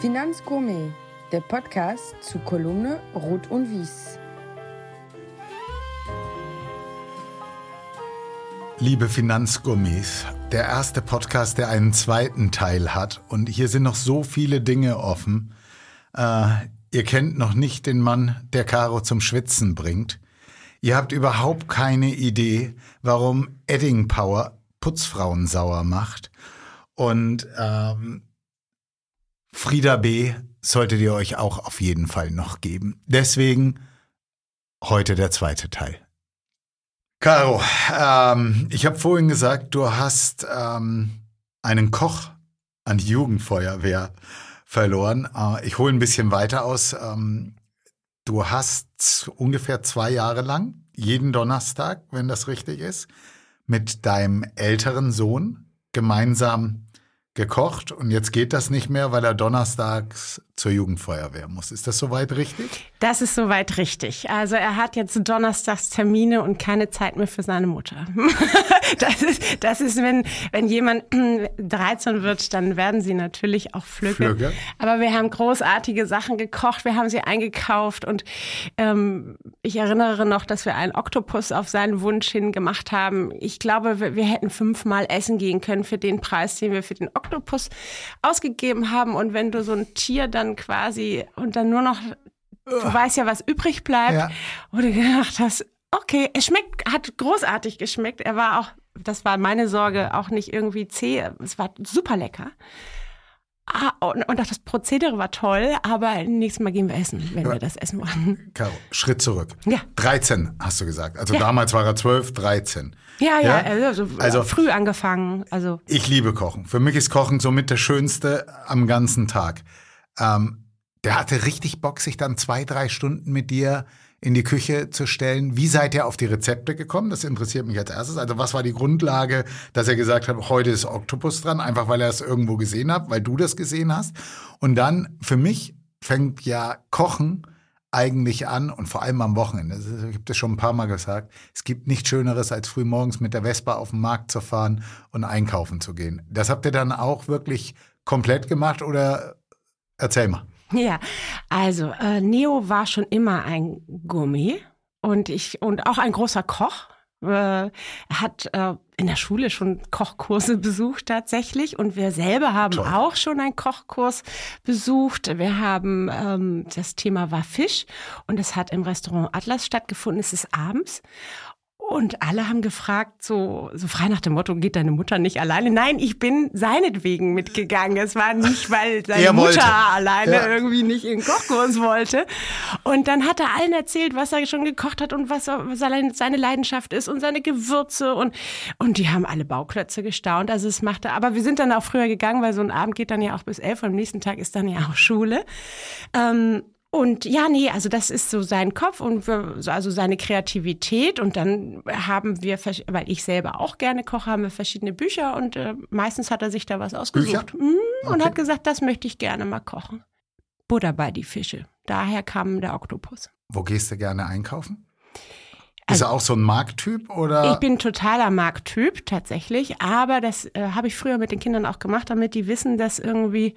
Finanzgourmet, der Podcast zu Kolumne Rot und Wies. Liebe Finanzgourmets, der erste Podcast, der einen zweiten Teil hat. Und hier sind noch so viele Dinge offen. Äh, ihr kennt noch nicht den Mann, der Caro zum Schwitzen bringt. Ihr habt überhaupt keine Idee, warum Edding Power Putzfrauen sauer macht. Und ähm, Frieda B. solltet ihr euch auch auf jeden Fall noch geben. Deswegen heute der zweite Teil. Caro, ähm, ich habe vorhin gesagt, du hast ähm, einen Koch an die Jugendfeuerwehr verloren. Äh, ich hole ein bisschen weiter aus. Ähm, du hast ungefähr zwei Jahre lang, jeden Donnerstag, wenn das richtig ist, mit deinem älteren Sohn gemeinsam gekocht und jetzt geht das nicht mehr, weil er donnerstags zur Jugendfeuerwehr muss. Ist das soweit richtig? Das ist soweit richtig. Also er hat jetzt donnerstags Termine und keine Zeit mehr für seine Mutter. das ist, das ist wenn, wenn jemand 13 wird, dann werden sie natürlich auch Flügge. Flügge. Aber wir haben großartige Sachen gekocht, wir haben sie eingekauft und ähm, ich erinnere noch, dass wir einen Oktopus auf seinen Wunsch hin gemacht haben. Ich glaube, wir, wir hätten fünfmal essen gehen können für den Preis, den wir für den Oktopus ausgegeben haben. Und wenn du so ein Tier dann quasi und dann nur noch, du weißt ja, was übrig bleibt, ja. wo du gedacht hast, okay, es schmeckt, hat großartig geschmeckt. Er war auch, das war meine Sorge, auch nicht irgendwie zäh. Es war super lecker. Ah, und, und das Prozedere war toll, aber nächstes Mal gehen wir essen, wenn ja. wir das essen wollen. Caro, Schritt zurück. Ja. 13 hast du gesagt. Also ja. damals war er 12, 13. Ja, ja, ja? Also, also, früh angefangen. Also. Ich liebe Kochen. Für mich ist Kochen somit das Schönste am ganzen Tag. Ähm, der hatte richtig Bock, sich dann zwei, drei Stunden mit dir in die Küche zu stellen. Wie seid ihr auf die Rezepte gekommen? Das interessiert mich als erstes. Also was war die Grundlage, dass er gesagt hat, heute ist Oktopus dran, einfach weil er es irgendwo gesehen hat, weil du das gesehen hast. Und dann, für mich fängt ja Kochen eigentlich an und vor allem am Wochenende. Ich habe das schon ein paar Mal gesagt. Es gibt nichts Schöneres, als früh morgens mit der Vespa auf den Markt zu fahren und einkaufen zu gehen. Das habt ihr dann auch wirklich komplett gemacht oder erzähl mal. Ja, also äh, Neo war schon immer ein Gourmet und ich und auch ein großer Koch. Äh, er hat äh, in der Schule schon Kochkurse besucht tatsächlich und wir selber haben Toll. auch schon einen Kochkurs besucht. Wir haben ähm, das Thema war Fisch und es hat im Restaurant Atlas stattgefunden. Es ist abends und alle haben gefragt, so, so frei nach dem Motto, geht deine Mutter nicht alleine? Nein, ich bin seinetwegen mitgegangen. Es war nicht, weil seine Mutter alleine ja. irgendwie nicht in den Kochkurs wollte. Und dann hat er allen erzählt, was er schon gekocht hat und was, seine Leidenschaft ist und seine Gewürze. Und, und die haben alle Bauklötze gestaunt. Also es machte, aber wir sind dann auch früher gegangen, weil so ein Abend geht dann ja auch bis elf und am nächsten Tag ist dann ja auch Schule. Ähm, und ja, nee, also das ist so sein Kopf und wir, also seine Kreativität. Und dann haben wir, weil ich selber auch gerne koche, haben wir verschiedene Bücher und äh, meistens hat er sich da was ausgesucht mhm, okay. und hat gesagt, das möchte ich gerne mal kochen. Butter bei die Fische. Daher kam der Oktopus. Wo gehst du gerne einkaufen? Ist also, er auch so ein Markttyp oder? Ich bin totaler Markttyp tatsächlich, aber das äh, habe ich früher mit den Kindern auch gemacht, damit die wissen, dass irgendwie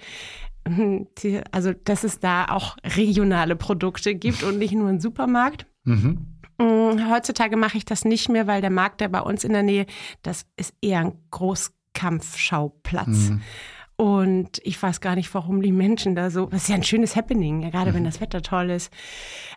also dass es da auch regionale Produkte gibt und nicht nur einen Supermarkt. Mhm. Hm, heutzutage mache ich das nicht mehr, weil der Markt, der bei uns in der Nähe, das ist eher ein Großkampfschauplatz. Mhm. Und ich weiß gar nicht, warum die Menschen da so, das ist ja ein schönes Happening, gerade mhm. wenn das Wetter toll ist.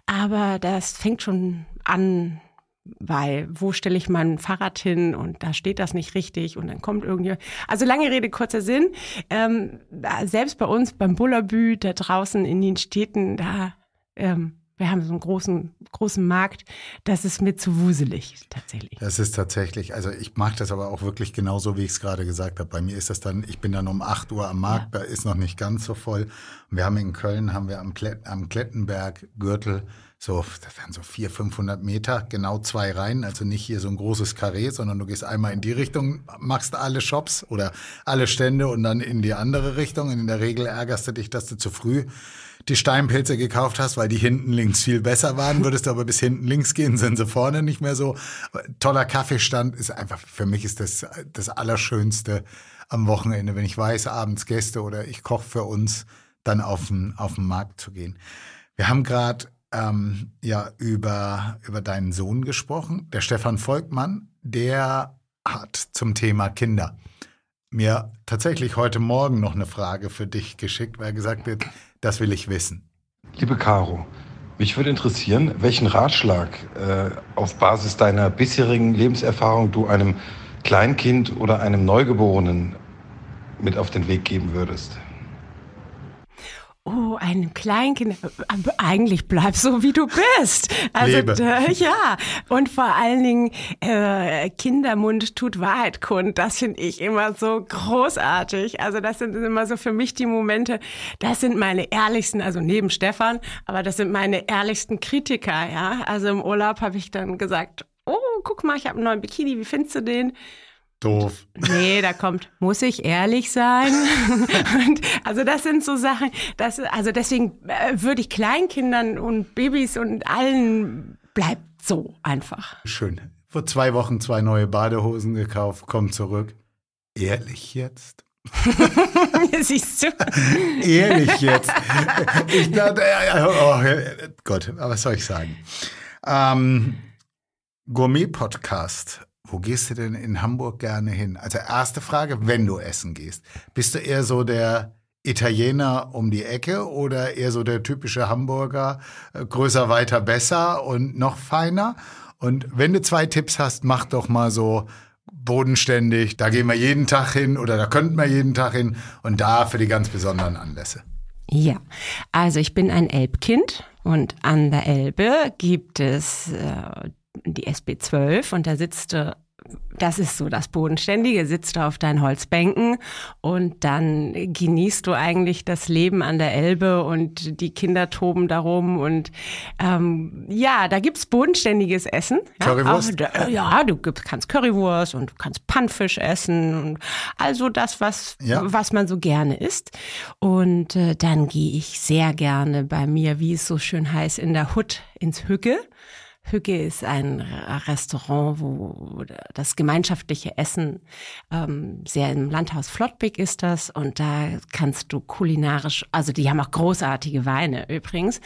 Aber das fängt schon an, weil wo stelle ich mein Fahrrad hin und da steht das nicht richtig und dann kommt irgendwie. Also lange Rede, kurzer Sinn. Ähm, selbst bei uns beim Bullabü, da draußen in den Städten, da ähm, wir haben so einen großen, großen Markt, das ist mir zu wuselig tatsächlich. Das ist tatsächlich, also ich mache das aber auch wirklich genauso, wie ich es gerade gesagt habe. Bei mir ist das dann, ich bin dann um 8 Uhr am Markt, ja. da ist noch nicht ganz so voll. Und wir haben in Köln, haben wir am, Klett, am Klettenberg Gürtel so, das wären so 400, 500 Meter, genau zwei Reihen, also nicht hier so ein großes Karree, sondern du gehst einmal in die Richtung, machst alle Shops oder alle Stände und dann in die andere Richtung. Und in der Regel ärgerst du dich, dass du zu früh die Steinpilze gekauft hast, weil die hinten links viel besser waren. Würdest du aber bis hinten links gehen, sind sie vorne nicht mehr so. Toller Kaffeestand ist einfach, für mich ist das das Allerschönste am Wochenende, wenn ich weiß, abends Gäste oder ich koche für uns dann auf den, auf den Markt zu gehen. Wir haben gerade ähm, ja über, über deinen Sohn gesprochen, der Stefan Volkmann, der hat zum Thema Kinder mir tatsächlich heute Morgen noch eine Frage für dich geschickt, weil gesagt wird, das will ich wissen. Liebe Caro, mich würde interessieren, welchen Ratschlag äh, auf Basis deiner bisherigen Lebenserfahrung du einem Kleinkind oder einem Neugeborenen mit auf den Weg geben würdest. Oh, ein Kleinkind. Eigentlich bleib so, wie du bist. Also äh, ja. Und vor allen Dingen äh, Kindermund tut Wahrheit kund. Das finde ich immer so großartig. Also das sind immer so für mich die Momente. Das sind meine ehrlichsten, also neben Stefan, aber das sind meine ehrlichsten Kritiker. Ja, also im Urlaub habe ich dann gesagt, oh, guck mal, ich habe einen neuen Bikini. Wie findest du den? Doof. Nee, da kommt, muss ich ehrlich sein? und, also das sind so Sachen, das, also deswegen äh, würde ich Kleinkindern und Babys und allen bleibt so einfach. Schön. Vor zwei Wochen zwei neue Badehosen gekauft, komm zurück. Ehrlich jetzt? Siehst du? Ehrlich jetzt. Ich dachte, oh Gott, was soll ich sagen? Ähm, Gourmet-Podcast wo gehst du denn in Hamburg gerne hin? Also erste Frage, wenn du essen gehst. Bist du eher so der Italiener um die Ecke oder eher so der typische Hamburger, äh, größer, weiter, besser und noch feiner? Und wenn du zwei Tipps hast, mach doch mal so bodenständig, da gehen wir jeden Tag hin oder da könnten wir jeden Tag hin und da für die ganz besonderen Anlässe. Ja, also ich bin ein Elbkind und an der Elbe gibt es äh, die SB12 und da sitzt du das ist so das Bodenständige, sitzt du auf deinen Holzbänken und dann genießt du eigentlich das Leben an der Elbe und die Kinder toben darum und ähm, ja, da gibt's bodenständiges Essen. Currywurst? Ja, auch, ja, du kannst Currywurst und du kannst Pannfisch essen und also das, was, ja. was man so gerne isst. Und äh, dann gehe ich sehr gerne bei mir, wie es so schön heißt, in der Hut ins Hügge. Hügge ist ein Restaurant, wo das gemeinschaftliche Essen ähm, sehr im Landhaus Flottbek ist das und da kannst du kulinarisch, also die haben auch großartige Weine übrigens.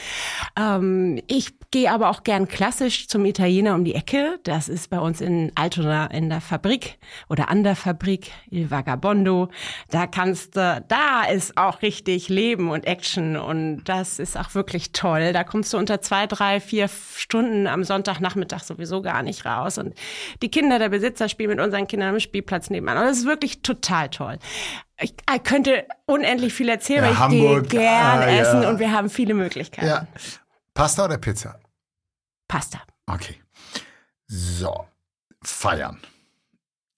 Ähm, ich gehe aber auch gern klassisch zum Italiener um die Ecke. Das ist bei uns in Altona in der Fabrik oder an der Fabrik Il Vagabondo. Da kannst du, da ist auch richtig Leben und Action und das ist auch wirklich toll. Da kommst du unter zwei, drei, vier Stunden am Sonntagnachmittag sowieso gar nicht raus. Und die Kinder, der Besitzer spielen mit unseren Kindern am Spielplatz nebenan. Und das ist wirklich total toll. Ich könnte unendlich viel erzählen, ja, weil ich Hamburg, gehe gern ah, essen ja. und wir haben viele Möglichkeiten. Ja. Pasta oder Pizza? Pasta. Okay. So, feiern.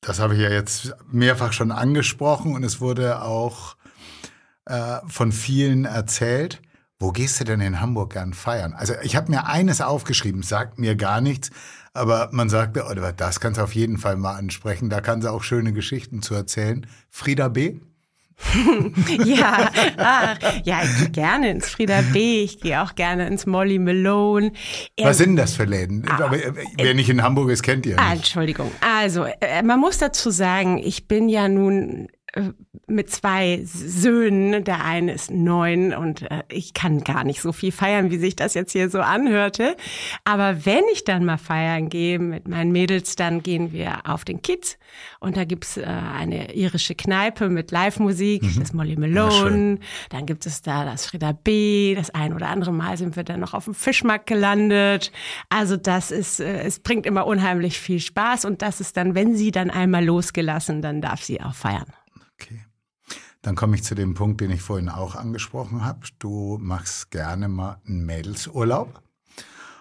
Das habe ich ja jetzt mehrfach schon angesprochen und es wurde auch äh, von vielen erzählt. Wo gehst du denn in Hamburg gern feiern? Also ich habe mir eines aufgeschrieben, sagt mir gar nichts, aber man sagte, oh, das kannst du auf jeden Fall mal ansprechen, da kann sie auch schöne Geschichten zu erzählen. Frieda B. ja, ach, ja, ich gehe gerne ins Frieda B, ich gehe auch gerne ins Molly Malone. Er, Was sind das für Läden? Ah, äh, Wer nicht in Hamburg ist, kennt ihr nicht. Entschuldigung. Also, äh, man muss dazu sagen, ich bin ja nun äh, mit zwei Söhnen. Der eine ist neun und äh, ich kann gar nicht so viel feiern, wie sich das jetzt hier so anhörte. Aber wenn ich dann mal feiern gehe mit meinen Mädels, dann gehen wir auf den Kids und da gibt's äh, eine irische Kneipe mit Live-Musik, mhm. das Molly Malone. Dann gibt es da das Frieda B. Das ein oder andere Mal sind wir dann noch auf dem Fischmarkt gelandet. Also das ist, äh, es bringt immer unheimlich viel Spaß und das ist dann, wenn sie dann einmal losgelassen, dann darf sie auch feiern. Okay. Dann komme ich zu dem Punkt, den ich vorhin auch angesprochen habe. Du machst gerne mal einen Mädelsurlaub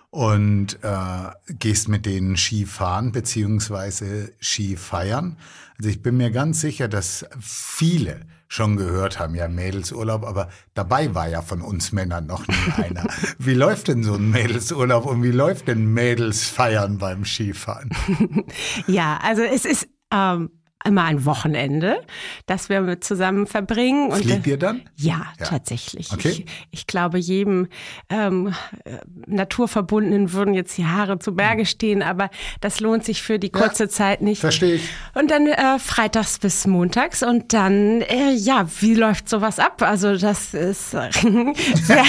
und äh, gehst mit denen Skifahren beziehungsweise Skifeiern. Also ich bin mir ganz sicher, dass viele schon gehört haben, ja Mädelsurlaub, aber dabei war ja von uns Männern noch nie einer. wie läuft denn so ein Mädelsurlaub und wie läuft denn Mädelsfeiern beim Skifahren? ja, also es ist ähm, immer ein Wochenende, das wir zusammen verbringen. Und Fliegt ihr dann? Ja, ja. tatsächlich. Okay. Ich, ich glaube, jedem ähm, äh, Naturverbundenen würden jetzt die Haare zu Berge hm. stehen, aber das lohnt sich für die kurze ja, Zeit nicht. Verstehe ich. Und dann äh, freitags bis montags und dann, äh, ja, wie läuft sowas ab? Also das ist äh, sehr,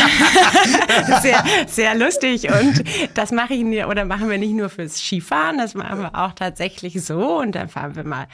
sehr, sehr lustig und das mache ich oder machen wir nicht nur fürs Skifahren, das machen wir auch tatsächlich so und dann fahren wir mal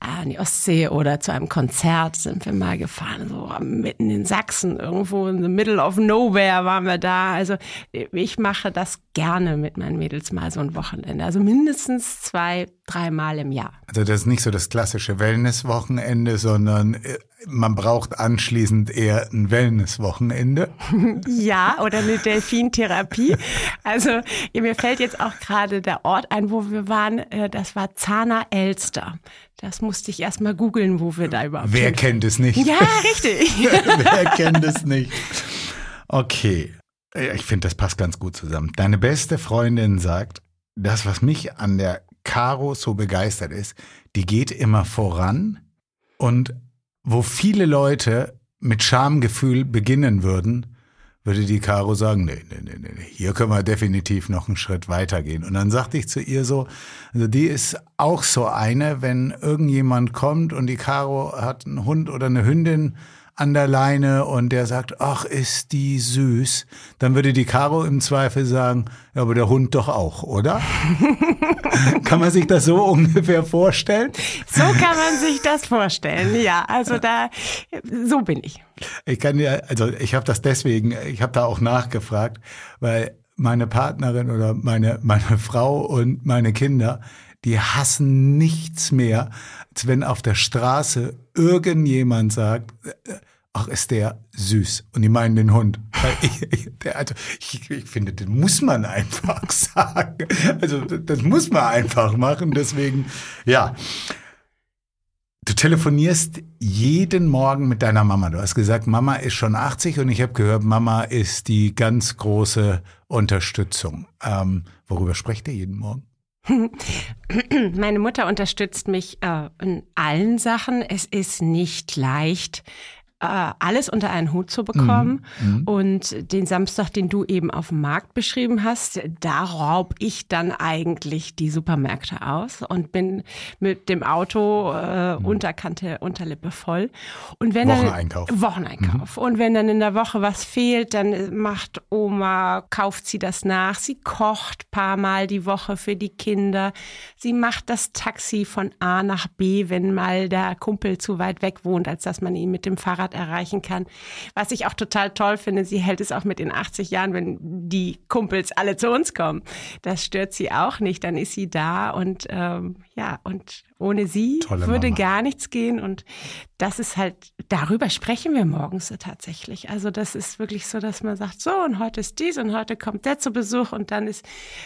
an die Ostsee oder zu einem Konzert sind wir mal gefahren, so mitten in Sachsen, irgendwo in the middle of nowhere waren wir da. Also ich mache das gerne mit meinen Mädels mal so ein Wochenende. Also mindestens zwei, dreimal im Jahr. Also das ist nicht so das klassische Wellness-Wochenende, sondern äh, man braucht anschließend eher ein Wellness-Wochenende. ja, oder eine Delfintherapie. Also mir fällt jetzt auch gerade der Ort ein, wo wir waren. Äh, das war Zahner Elster. Das musste ich erst mal googeln, wo wir da überhaupt Wer sind. kennt es nicht? Ja, richtig. Wer kennt es nicht? Okay. Ich finde, das passt ganz gut zusammen. Deine beste Freundin sagt, das, was mich an der Caro so begeistert ist, die geht immer voran und wo viele Leute mit Schamgefühl beginnen würden, würde die Caro sagen, nee, nee, nee, nee, hier können wir definitiv noch einen Schritt weitergehen. Und dann sagte ich zu ihr so, also die ist auch so eine, wenn irgendjemand kommt und die Caro hat einen Hund oder eine Hündin, an der Leine und der sagt, ach, ist die süß, dann würde die Caro im Zweifel sagen, ja, aber der Hund doch auch, oder? kann man sich das so ungefähr vorstellen? So kann man sich das vorstellen, ja. Also da, so bin ich. Ich kann ja, also ich habe das deswegen, ich habe da auch nachgefragt, weil meine Partnerin oder meine, meine Frau und meine Kinder, die hassen nichts mehr, wenn auf der Straße irgendjemand sagt, ach, ist der süß. Und die meinen den Hund. Ich, der, also, ich, ich, finde, den muss man einfach sagen. Also, das muss man einfach machen. Deswegen, ja. Du telefonierst jeden Morgen mit deiner Mama. Du hast gesagt, Mama ist schon 80 und ich habe gehört, Mama ist die ganz große Unterstützung. Ähm, worüber sprecht ihr jeden Morgen? Meine Mutter unterstützt mich äh, in allen Sachen. Es ist nicht leicht, alles unter einen Hut zu bekommen. Mhm. mhm. Und den Samstag, den du eben auf dem Markt beschrieben hast, da raub ich dann eigentlich die Supermärkte aus und bin mit dem Auto äh, mhm. Unterkante, Unterlippe voll. Und wenn Wocheneinkauf. Dann, Wocheneinkauf. Mhm. Und wenn dann in der Woche was fehlt, dann macht Oma, kauft sie das nach. Sie kocht paar Mal die Woche für die Kinder. Sie macht das Taxi von A nach B, wenn mal der Kumpel zu weit weg wohnt, als dass man ihn mit dem Fahrrad erreichen kann. Was ich auch total toll finde, sie hält es auch mit den 80 Jahren, wenn die Kumpels alle zu uns kommen. Das stört sie auch nicht. Dann ist sie da und ähm, ja, und ohne sie Tolle würde Mama. gar nichts gehen. Und das ist halt, darüber sprechen wir morgens tatsächlich. Also das ist wirklich so, dass man sagt, so und heute ist dies und heute kommt der zu Besuch und dann ist,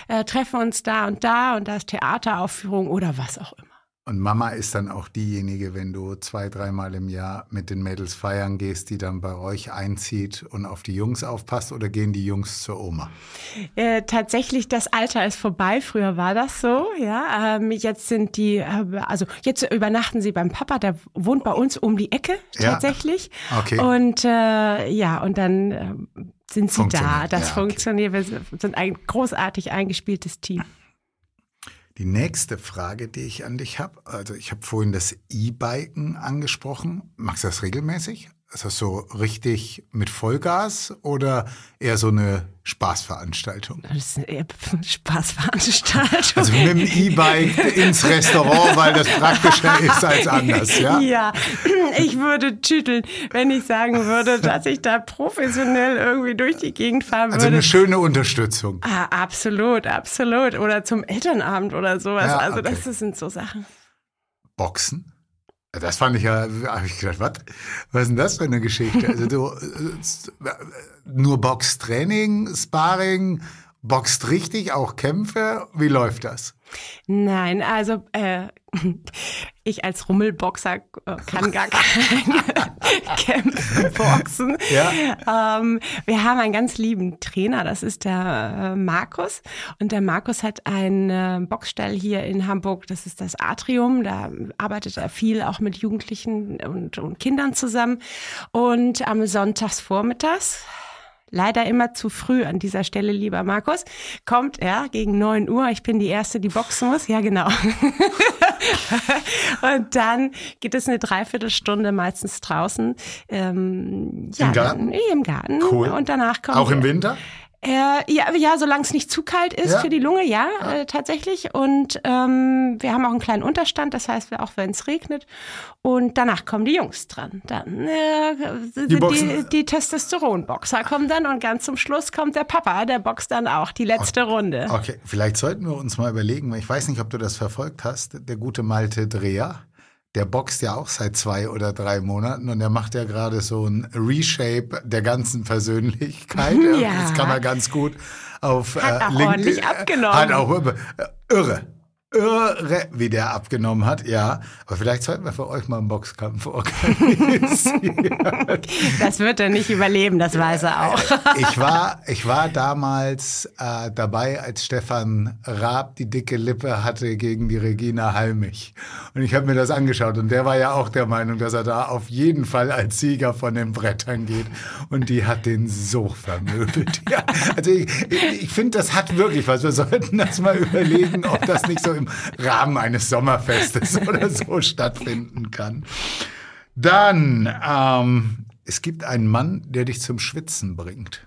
äh, treffen wir uns da und da und da ist Theateraufführung oder was auch immer. Und Mama ist dann auch diejenige, wenn du zwei, dreimal im Jahr mit den Mädels feiern gehst, die dann bei euch einzieht und auf die Jungs aufpasst oder gehen die Jungs zur Oma? Äh, tatsächlich, das Alter ist vorbei. Früher war das so, ja. Ähm, jetzt sind die, äh, also jetzt übernachten sie beim Papa, der wohnt bei uns um die Ecke tatsächlich. Ja. Okay. Und äh, ja, und dann äh, sind sie da. Das ja, okay. funktioniert. Wir sind ein großartig eingespieltes Team. Die nächste Frage, die ich an dich habe, also ich habe vorhin das E-Biken angesprochen. Machst du das regelmäßig? Ist das so richtig mit Vollgas oder eher so eine Spaßveranstaltung? Das ist eine Spaßveranstaltung. Also mit dem E-Bike ins Restaurant, weil das praktischer ist als anders, ja? Ja, ich würde tüteln, wenn ich sagen würde, dass ich da professionell irgendwie durch die Gegend fahren also würde. Also eine schöne Unterstützung. Ah, absolut, absolut. Oder zum Elternabend oder sowas. Ja, also okay. das sind so Sachen. Boxen? Das fand ich ja, habe ich gedacht, was? Was ist denn das für eine Geschichte? Also du, nur Boxtraining, Sparring boxt richtig, auch Kämpfe. Wie läuft das? Nein, also äh, ich als Rummelboxer äh, kann gar keine Kämpfe boxen. Ja. Ähm, wir haben einen ganz lieben Trainer, das ist der äh, Markus. Und der Markus hat einen äh, Boxstall hier in Hamburg, das ist das Atrium. Da arbeitet er viel auch mit Jugendlichen und, und Kindern zusammen. Und am Sonntagsvormittags leider immer zu früh an dieser Stelle, lieber Markus, kommt er gegen neun Uhr. Ich bin die Erste, die boxen muss. Ja, genau. und dann geht es eine Dreiviertelstunde meistens draußen. Ähm, ja, Im Garten? Dann, Im Garten. Cool. Und danach kommt Auch im Winter? Äh, ja, ja, solange es nicht zu kalt ist ja. für die Lunge, ja, ja. Äh, tatsächlich. Und ähm, wir haben auch einen kleinen Unterstand, das heißt, auch wenn es regnet. Und danach kommen die Jungs dran. Dann äh, die, die, die Testosteronboxer kommen dann und ganz zum Schluss kommt der Papa, der boxt dann auch die letzte okay. Runde. Okay, vielleicht sollten wir uns mal überlegen, ich weiß nicht, ob du das verfolgt hast, der gute Malte Dreher der boxt ja auch seit zwei oder drei Monaten und er macht ja gerade so ein Reshape der ganzen Persönlichkeit. Ja. Das kann man ganz gut auf hat äh, auch ordentlich abgenommen. Hat auch äh, irre irre, wie der abgenommen hat, ja. Aber vielleicht sollten wir für euch mal einen Boxkampf organisieren. Das wird er nicht überleben, das weiß er auch. Ich war, ich war damals äh, dabei, als Stefan Raab die dicke Lippe hatte gegen die Regina Halmich. Und ich habe mir das angeschaut und der war ja auch der Meinung, dass er da auf jeden Fall als Sieger von den Brettern geht. Und die hat den so vermöbelt. Ja, also ich, ich, ich finde, das hat wirklich was. Wir sollten das mal überlegen, ob das nicht so im Rahmen eines Sommerfestes oder so stattfinden kann. Dann, ähm, es gibt einen Mann, der dich zum Schwitzen bringt.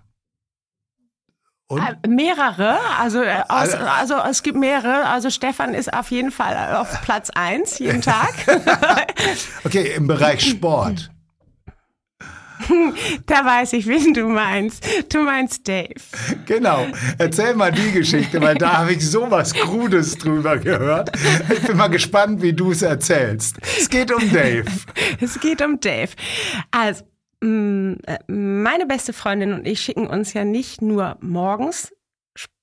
Und? Äh, mehrere, also, äh, aus, also es gibt mehrere. Also Stefan ist auf jeden Fall auf Platz eins jeden Tag. okay, im Bereich Sport. Da weiß ich, wen du meinst. Du meinst Dave. Genau. Erzähl mal die Geschichte, weil da habe ich sowas Krudes drüber gehört. Ich bin mal gespannt, wie du es erzählst. Es geht um Dave. Es geht um Dave. Also, mm, äh, meine beste Freundin und ich schicken uns ja nicht nur morgens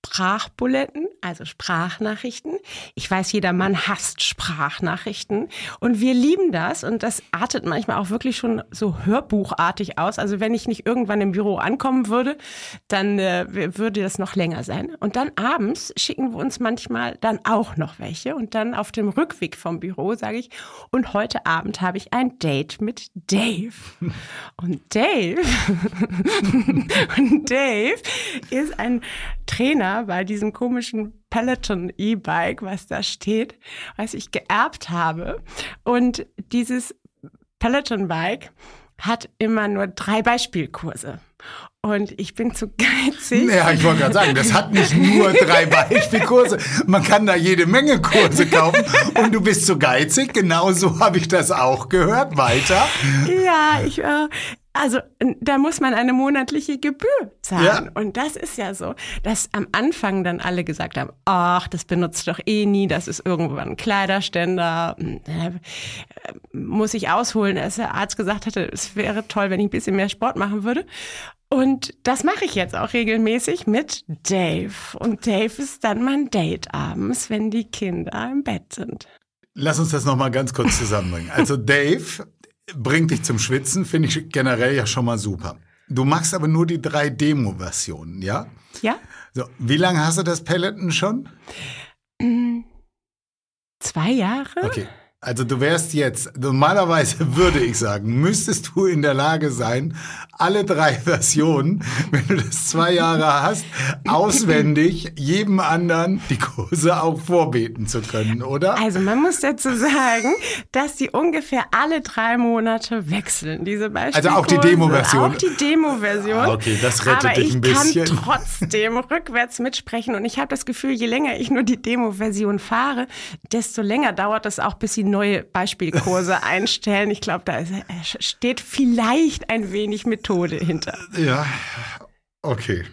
Sprachbuletten, also Sprachnachrichten. Ich weiß, jeder Mann hasst Sprachnachrichten und wir lieben das und das artet manchmal auch wirklich schon so hörbuchartig aus. Also wenn ich nicht irgendwann im Büro ankommen würde, dann äh, würde das noch länger sein. Und dann abends schicken wir uns manchmal dann auch noch welche und dann auf dem Rückweg vom Büro sage ich, und heute Abend habe ich ein Date mit Dave. Und Dave, und Dave ist ein Trainer bei diesem komischen Peloton E-Bike, was da steht, was ich geerbt habe. Und dieses Peloton-Bike hat immer nur drei Beispielkurse. Und ich bin zu geizig. Ja, ich wollte gerade sagen, das hat nicht nur drei Beispielkurse. Man kann da jede Menge Kurse kaufen. Und du bist zu geizig. Genauso habe ich das auch gehört. Weiter. Ja, ich, äh, also da muss man eine monatliche Gebühr zahlen. Ja. Und das ist ja so, dass am Anfang dann alle gesagt haben, ach, das benutzt doch eh nie, das ist irgendwann ein Kleiderständer, äh, muss ich ausholen, dass der Arzt gesagt hatte, es wäre toll, wenn ich ein bisschen mehr Sport machen würde. Und das mache ich jetzt auch regelmäßig mit Dave. Und Dave ist dann mein Date abends, wenn die Kinder im Bett sind. Lass uns das nochmal ganz kurz zusammenbringen. Also Dave bringt dich zum Schwitzen, finde ich generell ja schon mal super. Du machst aber nur die drei Demo-Versionen, ja? Ja. So, wie lange hast du das Peloton schon? Zwei Jahre. Okay. Also du wärst jetzt, normalerweise würde ich sagen, müsstest du in der Lage sein, alle drei Versionen, wenn du das zwei Jahre hast, auswendig jedem anderen die Kurse auch vorbeten zu können, oder? Also man muss dazu sagen, dass die ungefähr alle drei Monate wechseln, diese Beispiele. Also auch die Demo-Version. Auch die Demo-Version. Ah, okay, das rettet Aber dich ein bisschen. ich kann trotzdem rückwärts mitsprechen und ich habe das Gefühl, je länger ich nur die Demo-Version fahre, desto länger dauert es auch, bis sie neue Beispielkurse einstellen. Ich glaube, da steht vielleicht ein wenig Methode hinter. Ja, okay.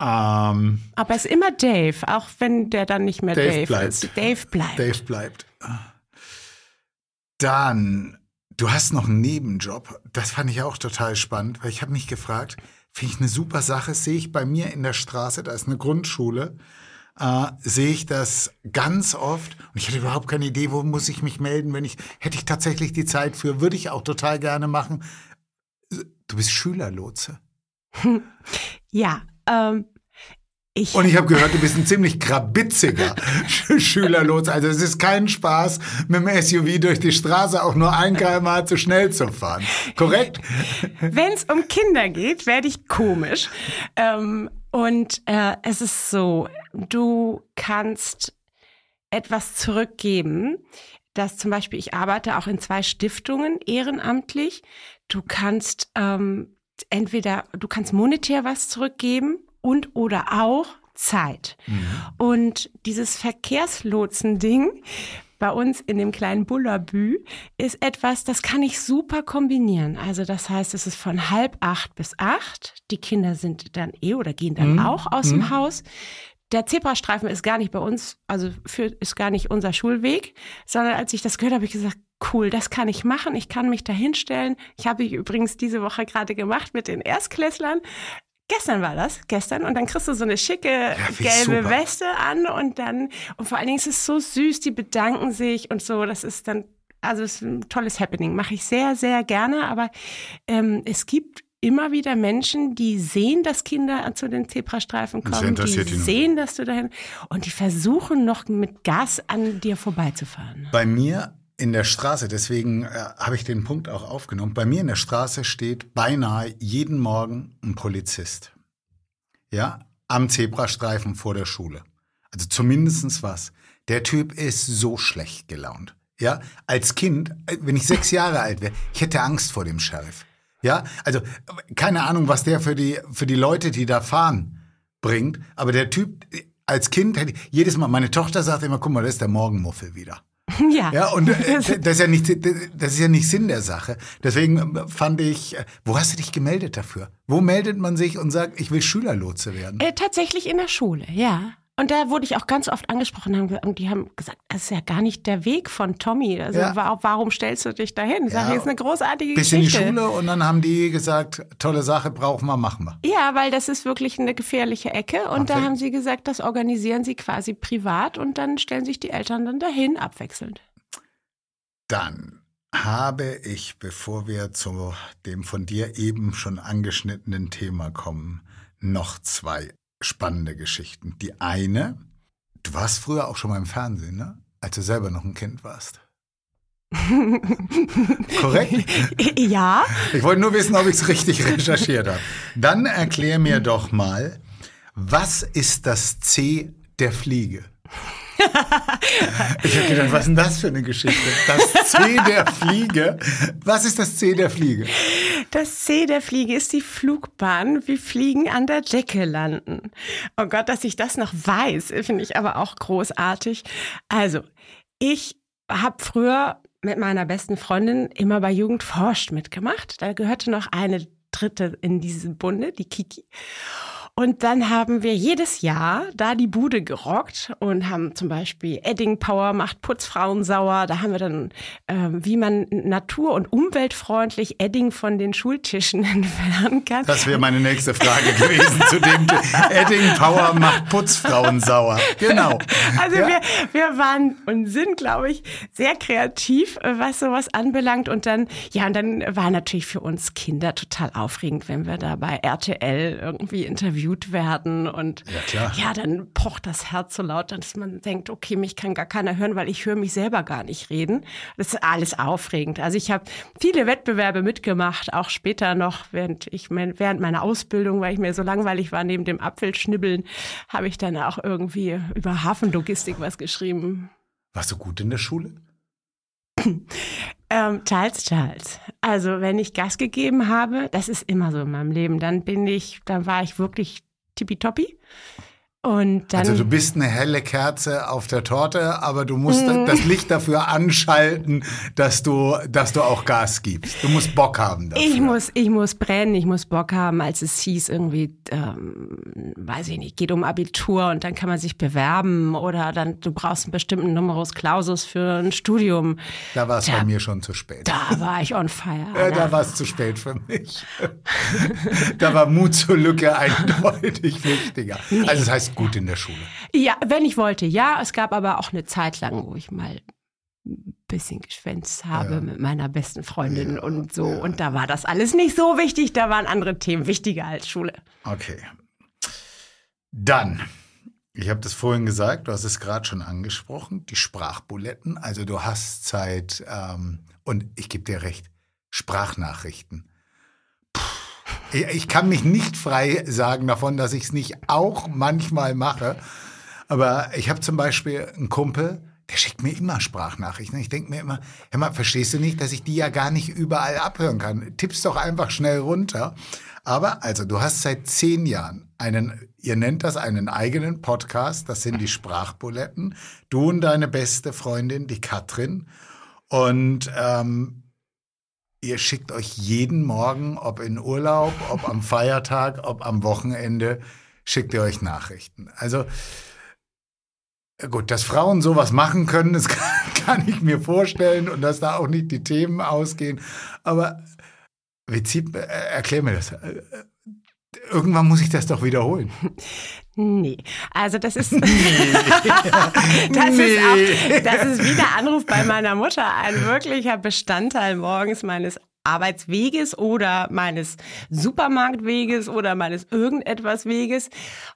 Ähm, Aber es ist immer Dave, auch wenn der dann nicht mehr Dave, Dave bleibt. ist. Dave bleibt. Dave bleibt. Dann, du hast noch einen Nebenjob. Das fand ich auch total spannend, weil ich habe mich gefragt, Finde ich eine super Sache. Sehe ich bei mir in der Straße, da ist eine Grundschule, äh, sehe ich das ganz oft. Und ich hätte überhaupt keine Idee, wo muss ich mich melden, wenn ich, hätte ich tatsächlich die Zeit für, würde ich auch total gerne machen. Du bist Schülerlotse. Ja, ähm, ich. Und ich habe gehört, du bist ein ziemlich krabitziger Schülerlotse. Also es ist kein Spaß, mit dem SUV durch die Straße auch nur ein kmh zu schnell zu fahren. Korrekt? Wenn es um Kinder geht, werde ich komisch. Ähm, und äh, es ist so, du kannst etwas zurückgeben. Dass zum Beispiel, ich arbeite auch in zwei Stiftungen ehrenamtlich. Du kannst ähm, entweder, du kannst monetär was zurückgeben und oder auch Zeit. Mhm. Und dieses Verkehrslotsen-Ding bei uns in dem kleinen Bullabü ist etwas, das kann ich super kombinieren. Also das heißt, es ist von halb acht bis acht. Die Kinder sind dann eh oder gehen dann mhm. auch aus mhm. dem Haus. Der Zebrastreifen ist gar nicht bei uns, also für, ist gar nicht unser Schulweg, sondern als ich das gehört habe, habe ich gesagt, cool, das kann ich machen, ich kann mich da hinstellen. Ich habe ich übrigens diese Woche gerade gemacht mit den Erstklässlern. Gestern war das, gestern. Und dann kriegst du so eine schicke ja, gelbe super. Weste an und dann, und vor allen Dingen ist es so süß, die bedanken sich und so. Das ist dann, also es ist ein tolles Happening. Mache ich sehr, sehr gerne. Aber ähm, es gibt immer wieder Menschen, die sehen, dass Kinder zu den Zebrastreifen kommen, die sehen, dass du dahin und die versuchen noch mit Gas an dir vorbeizufahren. Bei mir in der Straße, deswegen äh, habe ich den Punkt auch aufgenommen. Bei mir in der Straße steht beinahe jeden Morgen ein Polizist. Ja, am Zebrastreifen vor der Schule. Also zumindestens was. Der Typ ist so schlecht gelaunt. Ja, als Kind, äh, wenn ich sechs Jahre alt wäre, ich hätte Angst vor dem Sheriff. Ja, also keine Ahnung, was der für die, für die Leute, die da fahren, bringt. Aber der Typ, als Kind hätte ich, jedes Mal, meine Tochter sagt immer, guck mal, da ist der Morgenmuffel wieder. Ja. Ja, und äh, das ist ja nicht, das ist ja nicht Sinn der Sache. Deswegen äh, fand ich, äh, wo hast du dich gemeldet dafür? Wo meldet man sich und sagt, ich will Schülerlotse werden? Äh, tatsächlich in der Schule, ja. Und da wurde ich auch ganz oft angesprochen und die haben gesagt, das ist ja gar nicht der Weg von Tommy. Also ja. warum stellst du dich dahin? Sag, ja. das ist eine großartige Bis Geschichte. in die Schule und dann haben die gesagt, tolle Sache, brauchen wir, machen wir. Ja, weil das ist wirklich eine gefährliche Ecke und okay. da haben sie gesagt, das organisieren sie quasi privat und dann stellen sich die Eltern dann dahin abwechselnd. Dann habe ich, bevor wir zu dem von dir eben schon angeschnittenen Thema kommen, noch zwei spannende Geschichten. Die eine, du warst früher auch schon mal im Fernsehen, ne? Als du selber noch ein Kind warst. Korrekt? Ja. Ich wollte nur wissen, ob ich es richtig recherchiert habe. Dann erklär mir doch mal, was ist das C der Fliege? ich habe gedacht, was ist denn das für eine Geschichte? Das C der Fliege. Was ist das C der Fliege? Das C der Fliege ist die Flugbahn, wie Fliegen an der Decke landen. Oh Gott, dass ich das noch weiß, finde ich aber auch großartig. Also, ich habe früher mit meiner besten Freundin immer bei Jugend forscht mitgemacht. Da gehörte noch eine dritte in diesem Bunde, die Kiki. Und dann haben wir jedes Jahr da die Bude gerockt und haben zum Beispiel Edding Power macht Putzfrauen sauer. Da haben wir dann, äh, wie man natur- und umweltfreundlich Edding von den Schultischen entfernen kann. Das wäre meine nächste Frage gewesen zu dem Edding Power macht Putzfrauen sauer. Genau. Also ja. wir, wir waren und sind, glaube ich, sehr kreativ, was sowas anbelangt. Und dann, ja, und dann war natürlich für uns Kinder total aufregend, wenn wir da bei RTL irgendwie interviewen interviewt werden und ja, ja, dann pocht das Herz so laut, dass man denkt, okay, mich kann gar keiner hören, weil ich höre mich selber gar nicht reden. Das ist alles aufregend. Also ich habe viele Wettbewerbe mitgemacht, auch später noch, während ich mein, während meiner Ausbildung, weil ich mir so langweilig war neben dem Apfelschnibbeln, habe ich dann auch irgendwie über Hafenlogistik was geschrieben. Warst du gut in der Schule? Ähm, teils, teils. Also wenn ich Gas gegeben habe, das ist immer so in meinem Leben, dann bin ich, dann war ich wirklich tippitoppi. Und dann, also du bist eine helle Kerze auf der Torte, aber du musst Mhm. das Licht dafür anschalten, dass du, dass du auch Gas gibst. Du musst Bock haben dafür. ich muss, ich muss brennen, ich muss Bock haben, als es hieß irgendwie, ähm, weiß ich nicht, geht um Abitur und dann kann man sich bewerben oder dann du brauchst einen bestimmten Numerus Clausus für ein Studium. Da war es bei mir schon zu spät. Da war ich on fire. Äh, da war es zu spät für mich. da war Mut zur Lücke eindeutig wichtiger. Also das heißt gut in der Schule. Ja, wenn ich wollte, ja. Es gab aber auch eine Zeit lang, wo ich mal ein bisschen geschwänzt habe Ja. mit meiner besten Freundin Ja, und so. ja. Und da war das alles nicht so wichtig. Da waren andere Themen wichtiger als Schule. Okay. Dann, ich habe das vorhin gesagt, du hast es gerade schon angesprochen, die Sprachbuletten. Also du hast Zeit, ähm, und ich gebe dir recht, Sprachnachrichten. Ich kann mich nicht frei sagen davon, dass ich es nicht auch manchmal mache. Aber ich habe zum Beispiel einen Kumpel, der schickt mir immer Sprachnachrichten. Ich denke mir immer, hör mal, verstehst du nicht, dass ich die ja gar nicht überall abhören kann? Tipp's doch einfach schnell runter. Aber also, du hast seit zehn Jahren einen, ihr nennt das einen eigenen Podcast, das sind die Sprachbuletten. Du und deine beste Freundin, die Katrin. Und ähm, ihr schickt euch jeden Morgen, ob in Urlaub, ob am Feiertag, ob am Wochenende, schickt ihr euch Nachrichten. Also gut, dass Frauen sowas machen können, das kann, kann ich mir vorstellen und dass da auch nicht die Themen ausgehen. Aber wie zieht, äh, erklär mir das. Äh, Irgendwann muss ich das doch wiederholen. Nee, also das ist, das, ist auch, das ist wie der Anruf bei meiner Mutter, ein wirklicher Bestandteil morgens meines Arbeitsweges oder meines Supermarktweges oder meines irgendetwas Weges.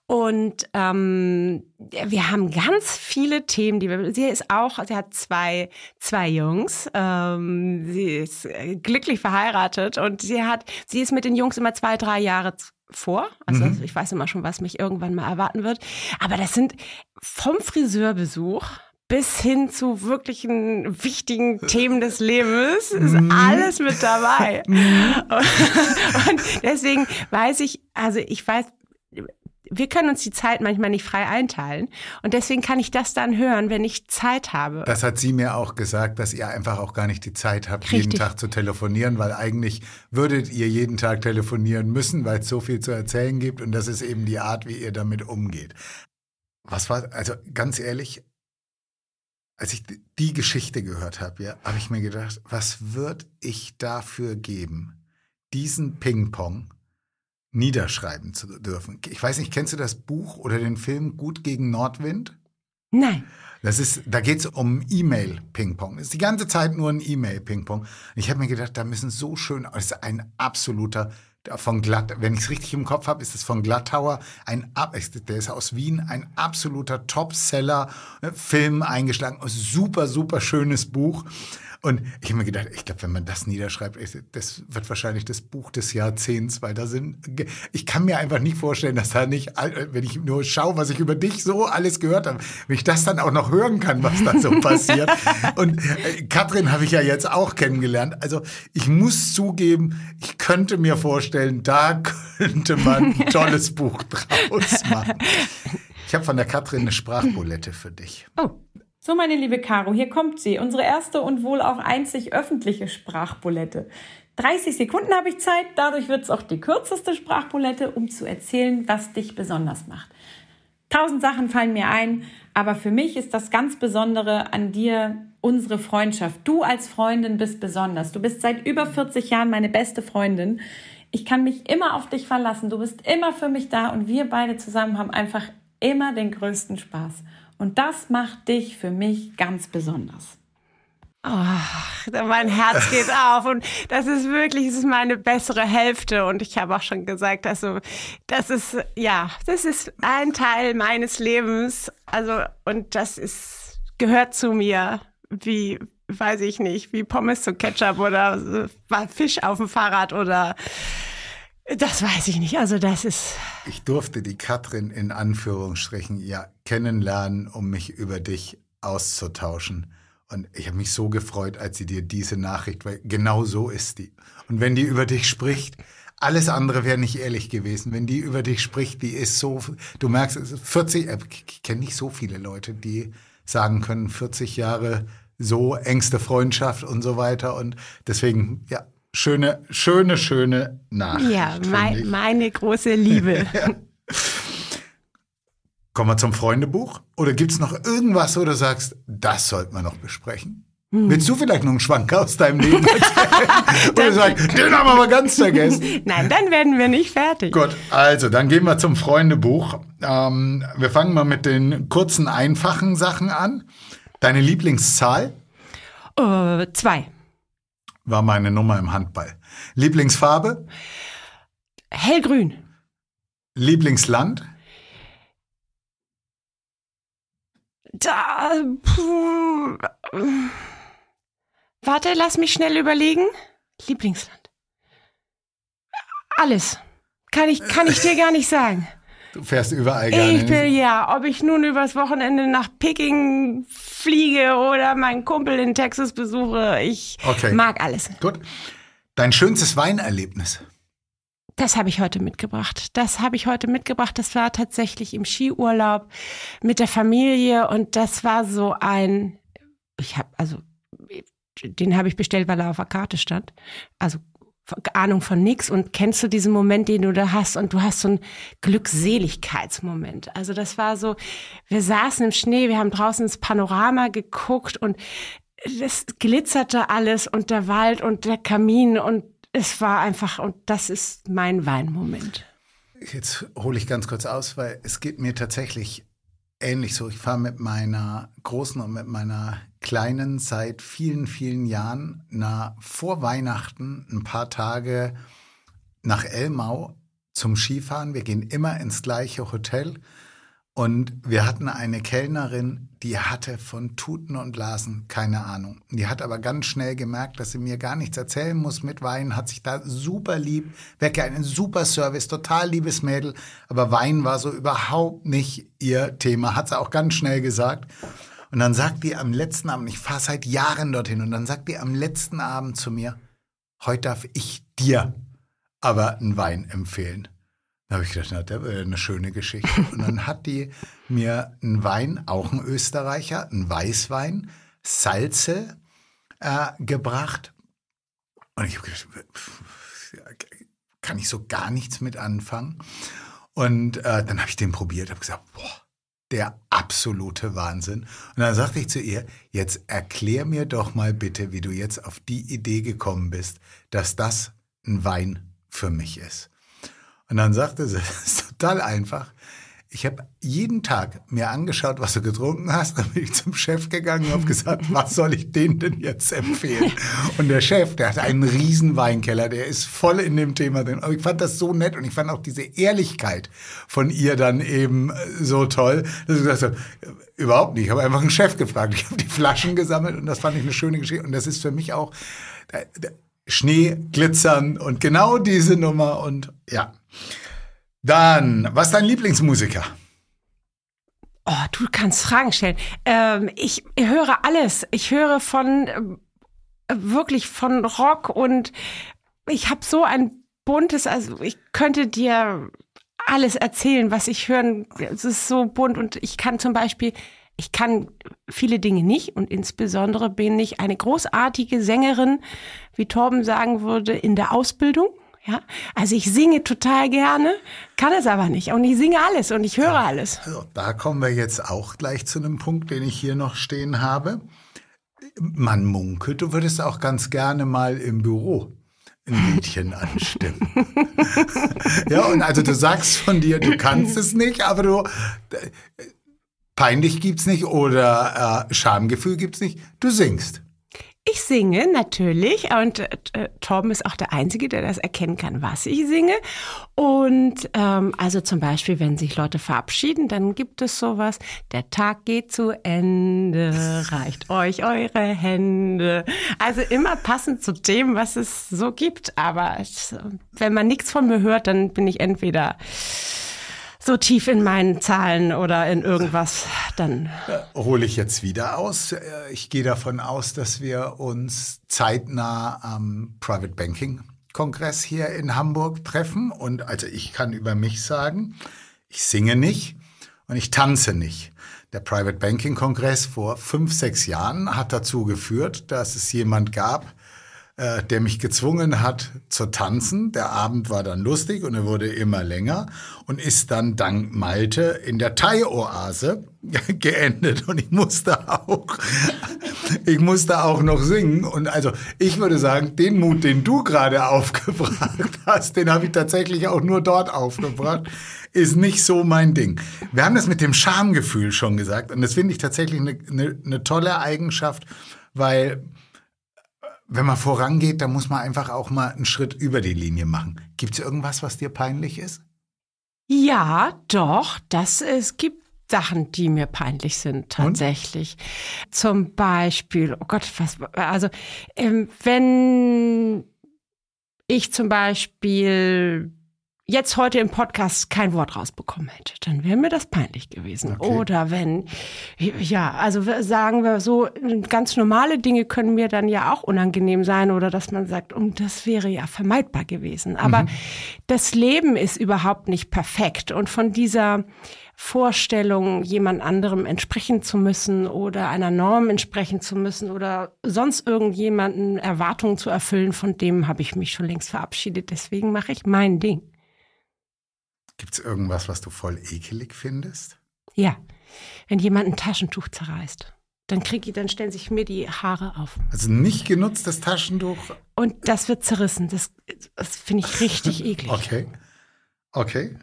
Und ähm, wir haben ganz viele Themen, die wir. Sie ist auch, sie hat zwei, zwei Jungs. Ähm, sie ist äh, glücklich verheiratet und sie hat, sie ist mit den Jungs immer zwei, drei Jahre vor. Also Mhm. ich weiß immer schon, was mich irgendwann mal erwarten wird. Aber das sind vom Friseurbesuch bis hin zu wirklichen wichtigen Themen des Lebens ist alles mit dabei. Und, und deswegen weiß ich, also ich weiß, wir können uns die Zeit manchmal nicht frei einteilen. Und deswegen kann ich das dann hören, wenn ich Zeit habe. Das hat sie mir auch gesagt, dass ihr einfach auch gar nicht die Zeit habt, jeden Richtig. Tag zu telefonieren, weil eigentlich würdet ihr jeden Tag telefonieren müssen, weil es so viel zu erzählen gibt und das ist eben die Art, wie ihr damit umgeht. Was war, also ganz ehrlich, als ich die Geschichte gehört habe, ja, habe ich mir gedacht, was würde ich dafür geben, diesen Ping-Pong niederschreiben zu dürfen? Ich weiß nicht, kennst du das Buch oder den Film Gut gegen Nordwind? Nein. Das ist, da geht's um E-Mail-Ping-Pong. Ist die ganze Zeit nur ein E-Mail-Ping-Pong. Ich habe mir gedacht, da müssen so schön, das ist ein absoluter von Glatt, wenn ich es richtig im Kopf habe, ist es von Glattauer ein der ist aus Wien, ein absoluter Topseller, ne, Film eingeschlagen, super super schönes Buch. Und ich habe mir gedacht, ich glaube, wenn man das niederschreibt, das wird wahrscheinlich das Buch des Jahrzehnts, weil da sind, ich kann mir einfach nicht vorstellen, dass da nicht, wenn ich nur schaue, was ich über dich so alles gehört habe, wenn ich das dann auch noch hören kann, was da so passiert. Und äh, Katrin habe ich ja jetzt auch kennengelernt. Also ich muss zugeben, ich könnte mir vorstellen, da könnte man ein tolles Buch draus machen. Ich habe von der Katrin eine Sprachbulette für dich. Oh. So, meine liebe Caro, hier kommt sie. Unsere erste und wohl auch einzig öffentliche Sprachbulette. 30 Sekunden habe ich Zeit, dadurch wird es auch die kürzeste Sprachbulette, um zu erzählen, was dich besonders macht. Tausend Sachen fallen mir ein, aber für mich ist das ganz Besondere an dir unsere Freundschaft. Du als Freundin bist besonders. Du bist seit über 40 Jahren meine beste Freundin. Ich kann mich immer auf dich verlassen. Du bist immer für mich da und wir beide zusammen haben einfach immer den größten Spaß. Und das macht dich für mich ganz besonders. Oh, mein Herz geht auf. Und das ist wirklich, das ist meine bessere Hälfte. Und ich habe auch schon gesagt, also das ist ja, das ist ein Teil meines Lebens, also und das ist gehört zu mir, wie weiß ich nicht, wie Pommes zu Ketchup oder so, Fisch auf dem Fahrrad oder das weiß ich nicht. Also das ist Ich durfte die Katrin in Anführungsstrichen ja kennenlernen, um mich über dich auszutauschen. Und ich habe mich so gefreut, als sie dir diese Nachricht, weil genau so ist die. Und wenn die über dich spricht, alles andere wäre nicht ehrlich gewesen. Wenn die über dich spricht, die ist so, du merkst, 40, äh, ich kenne nicht so viele Leute, die sagen können, 40 Jahre so engste Freundschaft und so weiter. Und deswegen, ja, schöne, schöne, schöne Nachricht. Ja, mein, meine große Liebe. ja. Kommen wir zum Freundebuch? Oder gibt es noch irgendwas, wo du sagst, das sollten wir noch besprechen? Hm. Willst du vielleicht noch einen Schwank aus deinem Leben erzählen? Oder sagen, den haben wir aber ganz vergessen. Nein, dann werden wir nicht fertig. Gut, also dann gehen wir zum Freundebuch. Ähm, wir fangen mal mit den kurzen, einfachen Sachen an. Deine Lieblingszahl? Uh, zwei. War meine Nummer im Handball. Lieblingsfarbe? Hellgrün. Lieblingsland? Da. Puh. Warte, lass mich schnell überlegen. Lieblingsland. Alles. Kann ich, kann ich dir gar nicht sagen. Du fährst überall gerne. Ich will ja, ob ich nun übers Wochenende nach Peking fliege oder meinen Kumpel in Texas besuche. Ich okay. mag alles. Gut. Dein schönstes Weinerlebnis? Das habe ich heute mitgebracht. Das habe ich heute mitgebracht. Das war tatsächlich im Skiurlaub mit der Familie und das war so ein, ich habe, also, den habe ich bestellt, weil er auf der Karte stand. Also Ahnung von nix und kennst du diesen Moment, den du da hast und du hast so einen Glückseligkeitsmoment. Also das war so, wir saßen im Schnee, wir haben draußen ins Panorama geguckt und es glitzerte alles und der Wald und der Kamin und es war einfach, und das ist mein Weinmoment. Jetzt hole ich ganz kurz aus, weil es geht mir tatsächlich ähnlich so. Ich fahre mit meiner Großen und mit meiner Kleinen seit vielen, vielen Jahren na, vor Weihnachten ein paar Tage nach Elmau zum Skifahren. Wir gehen immer ins gleiche Hotel. Und wir hatten eine Kellnerin, die hatte von Tuten und Blasen keine Ahnung. Die hat aber ganz schnell gemerkt, dass sie mir gar nichts erzählen muss mit Wein, hat sich da super lieb, wirklich einen super Service, total liebes Mädel, aber Wein war so überhaupt nicht ihr Thema, hat sie auch ganz schnell gesagt. Und dann sagt die am letzten Abend, ich fahre seit Jahren dorthin, und dann sagt die am letzten Abend zu mir, heute darf ich dir aber einen Wein empfehlen. Da habe ich gedacht, na, das wäre eine schöne Geschichte. Und dann hat die mir einen Wein, auch ein Österreicher, einen Weißwein, Salze äh, gebracht. Und ich habe gedacht, kann ich so gar nichts mit anfangen. Und äh, dann habe ich den probiert, habe gesagt, boah, der absolute Wahnsinn. Und dann sagte ich zu ihr, jetzt erklär mir doch mal bitte, wie du jetzt auf die Idee gekommen bist, dass das ein Wein für mich ist. Und dann sagte sie, das ist total einfach. Ich habe jeden Tag mir angeschaut, was du getrunken hast. Dann bin ich zum Chef gegangen und habe gesagt, was soll ich denen denn jetzt empfehlen? Und der Chef, der hat einen riesen Weinkeller, der ist voll in dem Thema drin. Aber ich fand das so nett und ich fand auch diese Ehrlichkeit von ihr dann eben äh, so toll, dass ich gesagt habe, überhaupt nicht. Ich habe einfach einen Chef gefragt. Ich habe die Flaschen gesammelt und das fand ich eine schöne Geschichte. Und das ist für mich auch Schnee, Glitzern und genau diese Nummer und ja. Dann, was ist dein Lieblingsmusiker? Oh, du kannst Fragen stellen. Ähm, ich höre alles. Ich höre von äh, wirklich von Rock und ich habe so ein buntes, also ich könnte dir alles erzählen, was ich hören. Es ist so bunt und ich kann zum Beispiel, ich kann viele Dinge nicht und insbesondere bin ich eine großartige Sängerin, wie Torben sagen würde, in der Ausbildung. Ja, also ich singe total gerne, kann es aber nicht. Und ich singe alles und ich höre alles. Also da kommen wir jetzt auch gleich zu einem Punkt, den ich hier noch stehen habe. Man munkelt, du würdest auch ganz gerne mal im Büro ein Liedchen anstimmen. ja, und also du sagst von dir, du kannst es nicht, aber du äh, peinlich gibt's nicht oder äh, Schamgefühl gibt's nicht. Du singst. Ich singe natürlich und äh, Torben ist auch der Einzige, der das erkennen kann, was ich singe. Und ähm, also zum Beispiel, wenn sich Leute verabschieden, dann gibt es sowas. Der Tag geht zu Ende, reicht euch eure Hände. Also immer passend zu dem, was es so gibt. Aber wenn man nichts von mir hört, dann bin ich entweder so tief in meinen Zahlen oder in irgendwas, dann. Hole ich jetzt wieder aus. Ich gehe davon aus, dass wir uns zeitnah am Private Banking Kongress hier in Hamburg treffen. Und also ich kann über mich sagen, ich singe nicht und ich tanze nicht. Der Private Banking Kongress vor fünf, sechs Jahren hat dazu geführt, dass es jemand gab, äh, der mich gezwungen hat zu tanzen. Der Abend war dann lustig und er wurde immer länger und ist dann dank Malte in der Thai-Oase geendet und ich musste auch, ich musste auch noch singen und also ich würde sagen, den Mut, den du gerade aufgebracht hast, den habe ich tatsächlich auch nur dort aufgebracht, ist nicht so mein Ding. Wir haben das mit dem Schamgefühl schon gesagt und das finde ich tatsächlich eine, eine, eine tolle Eigenschaft, weil wenn man vorangeht, dann muss man einfach auch mal einen Schritt über die Linie machen. Gibt es irgendwas, was dir peinlich ist? Ja, doch. Das, es gibt Sachen, die mir peinlich sind, tatsächlich. Und? Zum Beispiel, oh Gott, was, also, ähm, wenn ich zum Beispiel jetzt heute im Podcast kein Wort rausbekommen hätte, dann wäre mir das peinlich gewesen. Okay. Oder wenn, ja, also sagen wir so, ganz normale Dinge können mir dann ja auch unangenehm sein oder dass man sagt, um das wäre ja vermeidbar gewesen. Aber mhm. das Leben ist überhaupt nicht perfekt und von dieser Vorstellung, jemand anderem entsprechen zu müssen oder einer Norm entsprechen zu müssen oder sonst irgendjemanden Erwartungen zu erfüllen, von dem habe ich mich schon längst verabschiedet. Deswegen mache ich mein Ding. Gibt es irgendwas, was du voll ekelig findest? Ja, wenn jemand ein Taschentuch zerreißt. Dann krieg ich, dann stellen sich mir die Haare auf. Also nicht genutztes Taschentuch. Und das wird zerrissen. Das, das finde ich richtig eklig. Okay. Okay.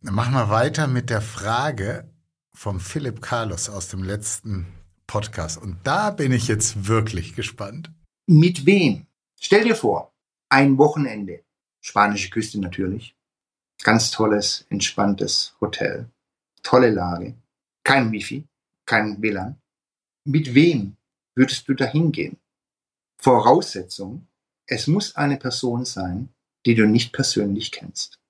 Dann machen wir weiter mit der Frage vom Philipp Carlos aus dem letzten Podcast. Und da bin ich jetzt wirklich gespannt. Mit wem? Stell dir vor, ein Wochenende. Spanische Küste natürlich. Ganz tolles, entspanntes Hotel. Tolle Lage. Kein Wifi, kein WLAN. Mit wem würdest du dahin gehen? Voraussetzung, es muss eine Person sein, die du nicht persönlich kennst.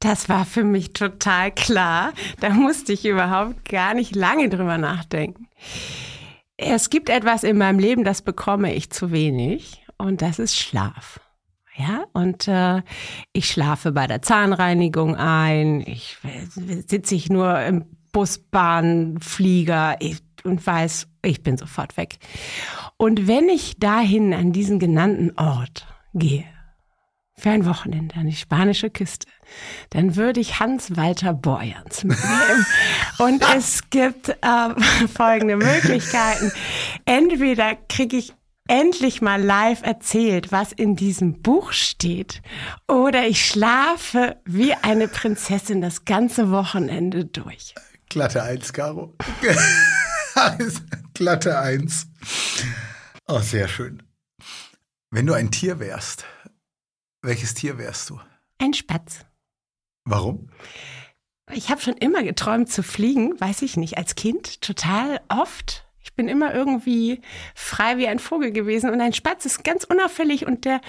Das war für mich total klar. Da musste ich überhaupt gar nicht lange drüber nachdenken. Es gibt etwas in meinem Leben, das bekomme ich zu wenig und das ist Schlaf. Ja, und äh, ich schlafe bei der Zahnreinigung ein, ich sitze ich nur im Bus, Bahn, Flieger ich, und weiß, ich bin sofort weg. Und wenn ich dahin an diesen genannten Ort gehe, für ein Wochenende an die spanische Küste, dann würde ich Hans-Walter Borjans mitnehmen. Und es gibt äh, folgende Möglichkeiten. Entweder kriege ich endlich mal live erzählt, was in diesem Buch steht. Oder ich schlafe wie eine Prinzessin das ganze Wochenende durch. Glatte Eins, Caro. Glatte Eins. Oh, sehr schön. Wenn du ein Tier wärst, welches Tier wärst du? Ein Spatz. Warum? Ich habe schon immer geträumt zu fliegen, weiß ich nicht, als Kind total oft. Ich bin immer irgendwie frei wie ein Vogel gewesen und ein Spatz ist ganz unauffällig und der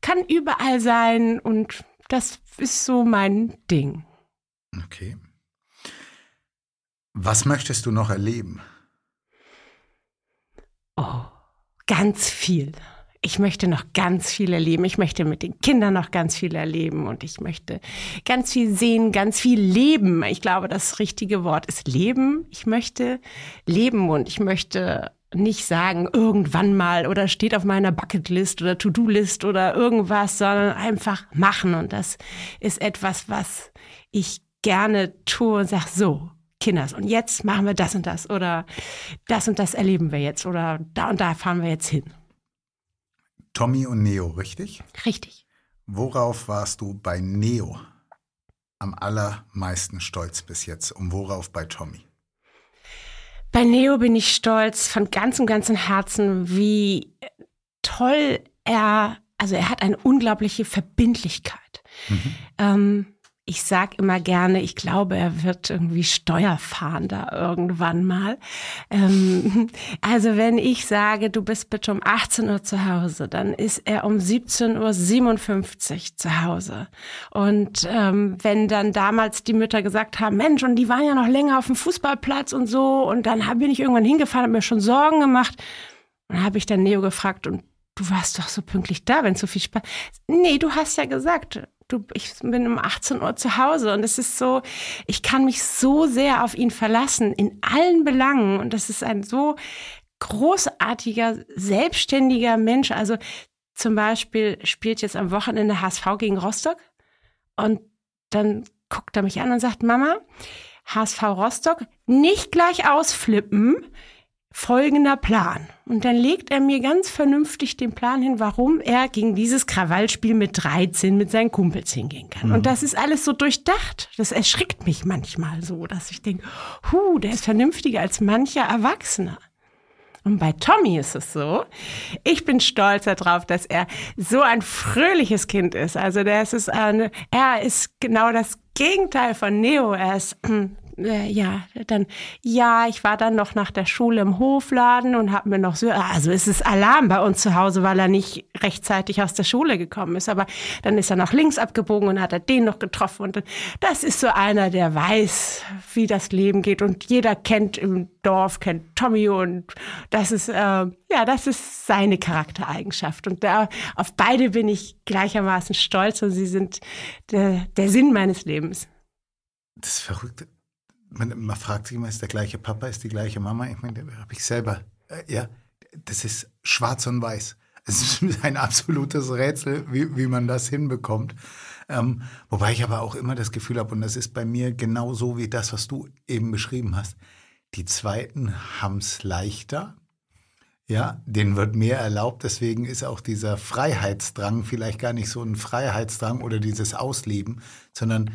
kann überall sein und das ist so mein Ding. Okay. Was möchtest du noch erleben? Oh, ganz viel ich möchte noch ganz viel erleben. Ich möchte mit den Kindern noch ganz viel erleben und ich möchte ganz viel sehen, ganz viel leben. Ich glaube, das richtige Wort ist leben. Ich möchte leben und ich möchte nicht sagen, irgendwann mal oder steht auf meiner Bucketlist oder To-Do-List oder irgendwas, sondern einfach machen. Und das ist etwas, was ich gerne tue und sage, so, Kinders, und jetzt machen wir das und das oder das und das erleben wir jetzt oder da und da fahren wir jetzt hin. Tommy und Neo, richtig? Richtig. Worauf warst du bei Neo am allermeisten stolz bis jetzt und worauf bei Tommy? Bei Neo bin ich stolz von ganzem, ganzem Herzen, wie toll er, also er hat eine unglaubliche Verbindlichkeit. Mhm. Ähm, ich sag immer gerne, ich glaube, er wird irgendwie Steuerfahnder irgendwann mal. Ähm, also wenn ich sage, du bist bitte um 18 Uhr zu Hause, dann ist er um 17.57 Uhr zu Hause. Und ähm, wenn dann damals die Mütter gesagt haben, Mensch, und die waren ja noch länger auf dem Fußballplatz und so, und dann bin ich irgendwann hingefahren, habe mir schon Sorgen gemacht. Und habe ich dann Neo gefragt, und du warst doch so pünktlich da, wenn so viel Spaß. Nee, du hast ja gesagt, du, ich bin um 18 Uhr zu Hause und es ist so, ich kann mich so sehr auf ihn verlassen in allen Belangen und das ist ein so großartiger, selbstständiger Mensch. Also zum Beispiel spielt jetzt am Wochenende HSV gegen Rostock und dann guckt er mich an und sagt, Mama, HSV Rostock, nicht gleich ausflippen, folgender Plan. Und dann legt er mir ganz vernünftig den Plan hin, warum er gegen dieses Krawallspiel mit 13 mit seinen Kumpels hingehen kann. Mhm. Und das ist alles so durchdacht. Das erschrickt mich manchmal so, dass ich denke, hu, der ist vernünftiger als mancher Erwachsener. Und bei Tommy ist es so, ich bin stolz darauf, dass er so ein fröhliches Kind ist. Also der ist, eine, er ist genau das Gegenteil von Neo. Er ist äh, ja, dann, ja, ich war dann noch nach der Schule im Hofladen und habe mir noch so, also es ist Alarm bei uns zu Hause, weil er nicht rechtzeitig aus der Schule gekommen ist. Aber dann ist er noch links abgebogen und hat er den noch getroffen. Und das ist so einer, der weiß, wie das Leben geht. Und jeder kennt im Dorf, kennt Tommy und das ist, äh, ja, das ist seine Charaktereigenschaft. Und da, auf beide bin ich gleichermaßen stolz und sie sind der, der Sinn meines Lebens. Das ist verrückt man, man fragt sich immer, ist der gleiche Papa, ist die gleiche Mama? Ich meine, habe ich selber, äh, ja, das ist schwarz und weiß. Es ist ein absolutes Rätsel, wie, wie man das hinbekommt. Ähm, wobei ich aber auch immer das Gefühl habe, und das ist bei mir genau so wie das, was du eben beschrieben hast, die Zweiten haben es leichter. Ja, denen wird mehr erlaubt, deswegen ist auch dieser Freiheitsdrang vielleicht gar nicht so ein Freiheitsdrang oder dieses Ausleben, sondern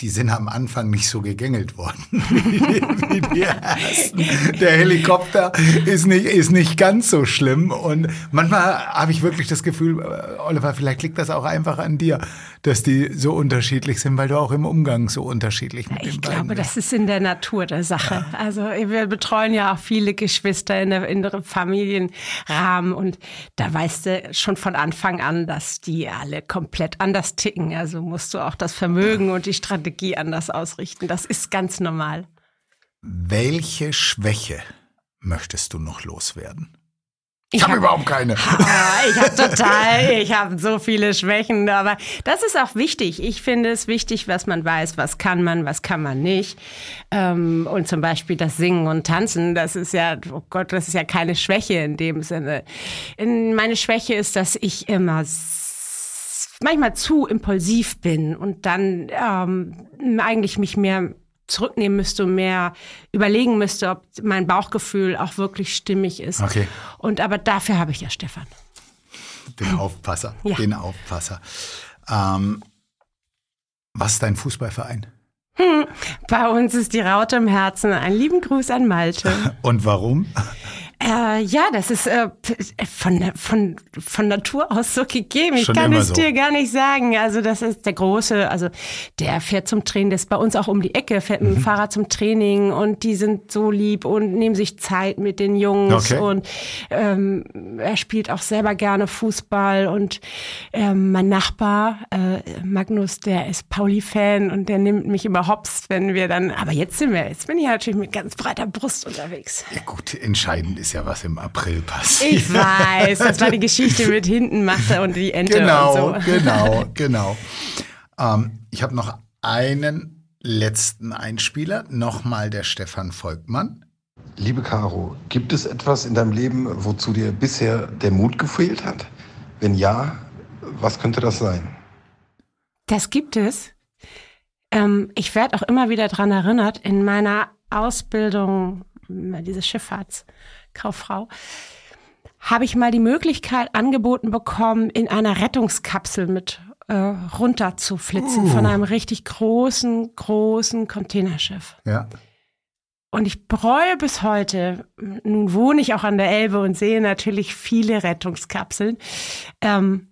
die sind am Anfang nicht so gegängelt worden wie die ersten. Der Helikopter ist nicht, ist nicht ganz so schlimm. Und manchmal habe ich wirklich das Gefühl, äh, Oliver, vielleicht liegt das auch einfach an dir, dass die so unterschiedlich sind, weil du auch im Umgang so unterschiedlich mit ich den beiden Ich glaube, das ist in der Natur der Sache. Ja. Also wir betreuen ja auch viele Geschwister in der inneren Familienrahmen und da weißt du schon von Anfang an, dass die alle komplett anders ticken. Also musst du auch das Vermögen und die Strategie Strategie anders ausrichten. Das ist ganz normal. Welche Schwäche möchtest du noch loswerden? Ich, habe hab überhaupt keine. Ich habe total, ich habe so viele Schwächen, aber das ist auch wichtig. Ich finde es wichtig, was man weiß, was kann man, was kann man nicht. Ähm, und zum Beispiel das Singen und Tanzen, das ist ja, oh Gott, das ist ja keine Schwäche in dem Sinne. Meine Schwäche ist, dass ich immer manchmal zu impulsiv bin und dann ähm, eigentlich mich mehr zurücknehmen müsste und mehr überlegen müsste, ob mein Bauchgefühl auch wirklich stimmig ist. Okay. Und aber dafür habe ich ja Stefan. Den Aufpasser, ja. den Aufpasser. Ähm, was ist dein Fußballverein? Hm, bei uns ist die Raute im Herzen. Einen lieben Gruß an Malte. Und warum? Äh, ja, das ist äh, von, von, von Natur aus so gegeben. Ich Schon kann es so. dir gar nicht sagen. Also das ist der große, also der fährt zum Training, das ist bei uns auch um die Ecke, fährt mit dem mhm. Fahrrad zum Training und die sind so lieb und nehmen sich Zeit mit den Jungs okay. und ähm, er spielt auch selber gerne Fußball und ähm, mein Nachbar äh, Magnus, der ist Pauli-Fan und der nimmt mich immer hops, wenn wir dann, aber jetzt sind wir, jetzt bin ich natürlich mit ganz breiter Brust unterwegs. Ja gut, entscheidend ist ist ja was im April passiert. Ich weiß, das war die Geschichte mit hinten Machte und die Ente genau, und so. Genau, genau. Ähm, ich habe noch einen letzten Einspieler, nochmal der Stefan Volkmann. Liebe Caro, gibt es etwas in deinem Leben, wozu dir bisher der Mut gefehlt hat? Wenn ja, was könnte das sein? Das gibt es. Ähm, ich werde auch immer wieder daran erinnert, in meiner Ausbildung, diese Schifffahrts- Kauffrau, habe ich mal die Möglichkeit angeboten bekommen, in einer Rettungskapsel mit äh, runter zu flitzen uh. von einem richtig großen, großen Containerschiff. Ja. Und ich bereue bis heute, nun wohne ich auch an der Elbe und sehe natürlich viele Rettungskapseln. Ähm,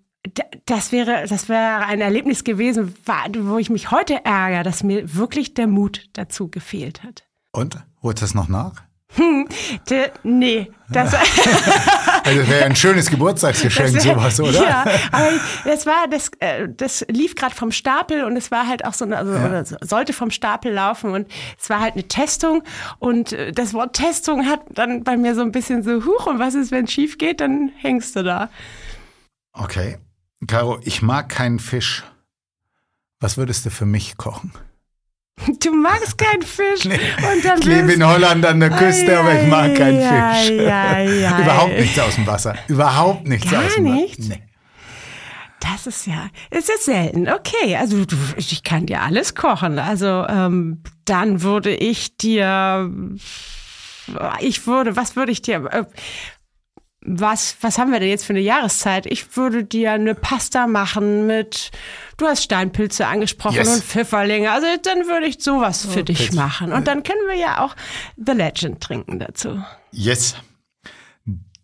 das wäre, das wäre ein Erlebnis gewesen, wo ich mich heute ärgere, dass mir wirklich der Mut dazu gefehlt hat. Und? Holt das noch nach? Hm, de, nee, das, Also wäre ein schönes Geburtstagsgeschenk, wär- sowas, oder? Ja, aber das war, das, äh, das lief gerade vom Stapel und es war halt auch so, eine, also, so- sollte vom Stapel laufen und es war halt eine Testung und äh, das Wort Testung hat dann bei mir so ein bisschen so, huch, und was ist, wenn es schief geht, dann hängst du da. Okay. Caro, ich mag keinen Fisch. Was würdest du für mich kochen? Du magst keinen Fisch dann Ich lebe in Holland an der Küste, Ei, aber ich mag keinen ei, Fisch. ei. Überhaupt nichts aus dem Wasser. Überhaupt nichts Gar aus dem nichts? Wasser. Nee. Das ist ja, ist jetzt selten. Okay, also du, ich kann dir alles kochen. Also ähm, dann würde ich dir, ich würde, was würde ich dir, äh, was, was haben wir denn jetzt für eine Jahreszeit? Ich würde dir eine Pasta machen mit, du hast Steinpilze angesprochen Yes. und Pfifferlinge. Also dann würde ich sowas für dich Pilz. machen. Und dann können wir ja auch The Legend trinken dazu. Yes.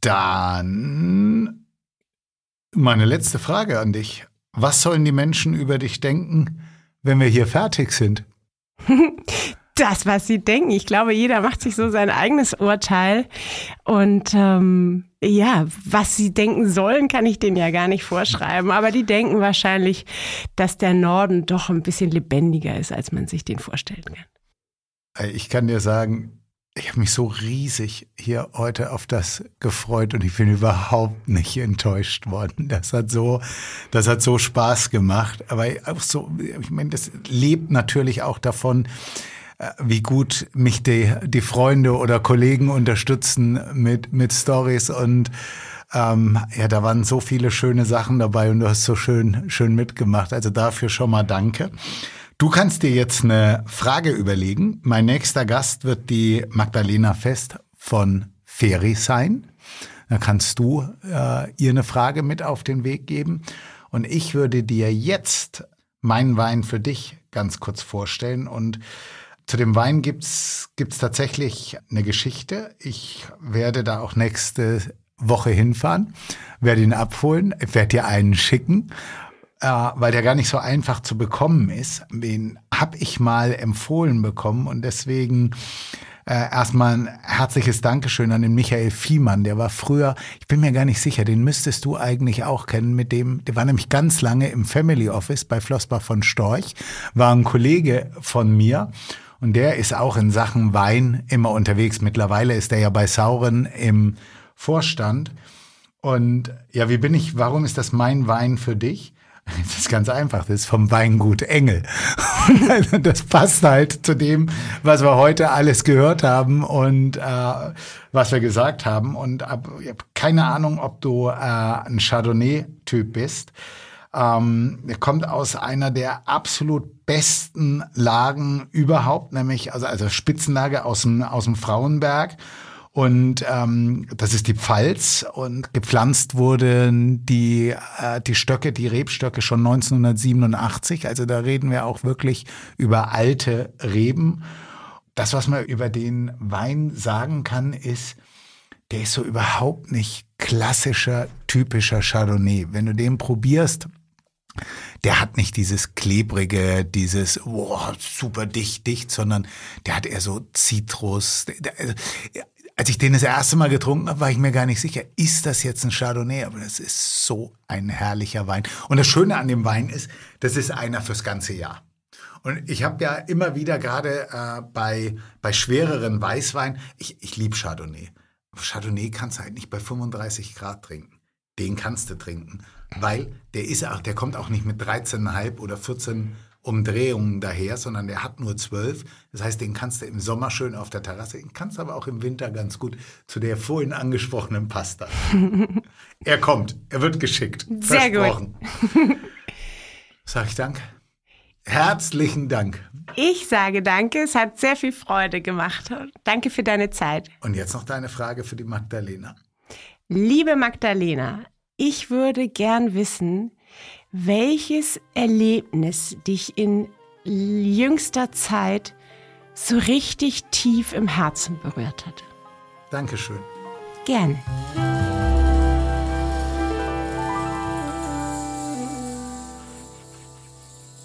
Dann meine letzte Frage an dich. Was sollen die Menschen über dich denken, wenn wir hier fertig sind? das, was sie denken. Ich glaube, jeder macht sich so sein eigenes Urteil. Und ähm, ja, was sie denken sollen, kann ich denen ja gar nicht vorschreiben. Aber die denken wahrscheinlich, dass der Norden doch ein bisschen lebendiger ist, als man sich den vorstellen kann. Äh, Ich kann dir sagen, ich habe mich so riesig hier heute auf das gefreut und ich bin überhaupt nicht enttäuscht worden. Das hat so, das hat so Spaß gemacht. Aber auch so, ich meine, das lebt natürlich auch davon, wie gut mich die, die Freunde oder Kollegen unterstützen mit, mit Stories und ähm, ja, da waren so viele schöne Sachen dabei und du hast so schön, schön mitgemacht. Also dafür schon mal danke. Du kannst dir jetzt eine Frage überlegen. Mein nächster Gast wird die Magdalena Fest von Feri sein. Da kannst du äh, ihr eine Frage mit auf den Weg geben. Und ich würde dir jetzt meinen Wein für dich ganz kurz vorstellen. Und zu dem Wein gibt's gibt's tatsächlich eine Geschichte. Ich werde da auch nächste Woche hinfahren, werde ihn abholen, werde dir einen schicken äh, weil der gar nicht so einfach zu bekommen ist. Den habe ich mal empfohlen bekommen und deswegen äh, erstmal ein herzliches Dankeschön an den Michael Fiemann. Der war früher, ich bin mir gar nicht sicher, den müsstest du eigentlich auch kennen. Mit dem, der war nämlich ganz lange im Family Office bei Flossbach von Storch, war ein Kollege von mir. Und der ist auch in Sachen Wein immer unterwegs. Mittlerweile ist er ja bei Sauren im Vorstand. Und ja, wie bin ich, warum ist das mein Wein für dich? Das ist ganz einfach, das ist vom Weingut Engel. Und das passt halt zu dem, was wir heute alles gehört haben und äh, was wir gesagt haben. Und ich habe keine Ahnung, ob du äh, ein Chardonnay-Typ bist. Ähm, er kommt aus einer der absolut besten Lagen überhaupt, nämlich also, also Spitzenlage aus dem, aus dem Frauenberg. Und ähm, das ist die Pfalz und gepflanzt wurden die, äh, die Stöcke, die Rebstöcke schon 1987. Also da reden wir auch wirklich über alte Reben. Das, was man über den Wein sagen kann, ist, der ist so überhaupt nicht klassischer, typischer Chardonnay. Wenn du den probierst, der hat nicht dieses klebrige, dieses oh, super dicht, dicht, sondern der hat eher so Zitrus. Der, als ich den das erste Mal getrunken habe, war ich mir gar nicht sicher, ist das jetzt ein Chardonnay? Aber das ist so ein herrlicher Wein. Und das Schöne an dem Wein ist, das ist einer fürs ganze Jahr. Und ich habe ja immer wieder gerade äh, bei, bei schwereren Weißwein, ich, ich liebe Chardonnay. Chardonnay kannst du halt nicht bei 35 Grad trinken. Den kannst du trinken, weil der ist auch, der kommt auch nicht mit 13,5 oder 14 Umdrehungen daher, sondern der hat nur 12. Das heißt, den kannst du im Sommer schön auf der Terrasse, den kannst du aber auch im Winter ganz gut zu der vorhin angesprochenen Pasta. er kommt, er wird geschickt. Sehr gut. Versprochen. Sag ich Dank. Herzlichen Dank. Ich sage danke, es hat sehr viel Freude gemacht. Danke für deine Zeit. Und jetzt noch deine Frage für die Magdalena. Liebe Magdalena, ich würde gern wissen, welches Erlebnis dich in jüngster Zeit so richtig tief im Herzen berührt hat. Dankeschön. Gerne.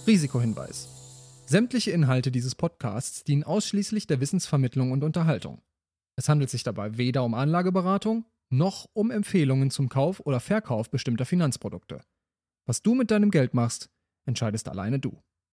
Risikohinweis. Sämtliche Inhalte dieses Podcasts dienen ausschließlich der Wissensvermittlung und Unterhaltung. Es handelt sich dabei weder um Anlageberatung noch um Empfehlungen zum Kauf oder Verkauf bestimmter Finanzprodukte. Was du mit deinem Geld machst, entscheidest alleine du.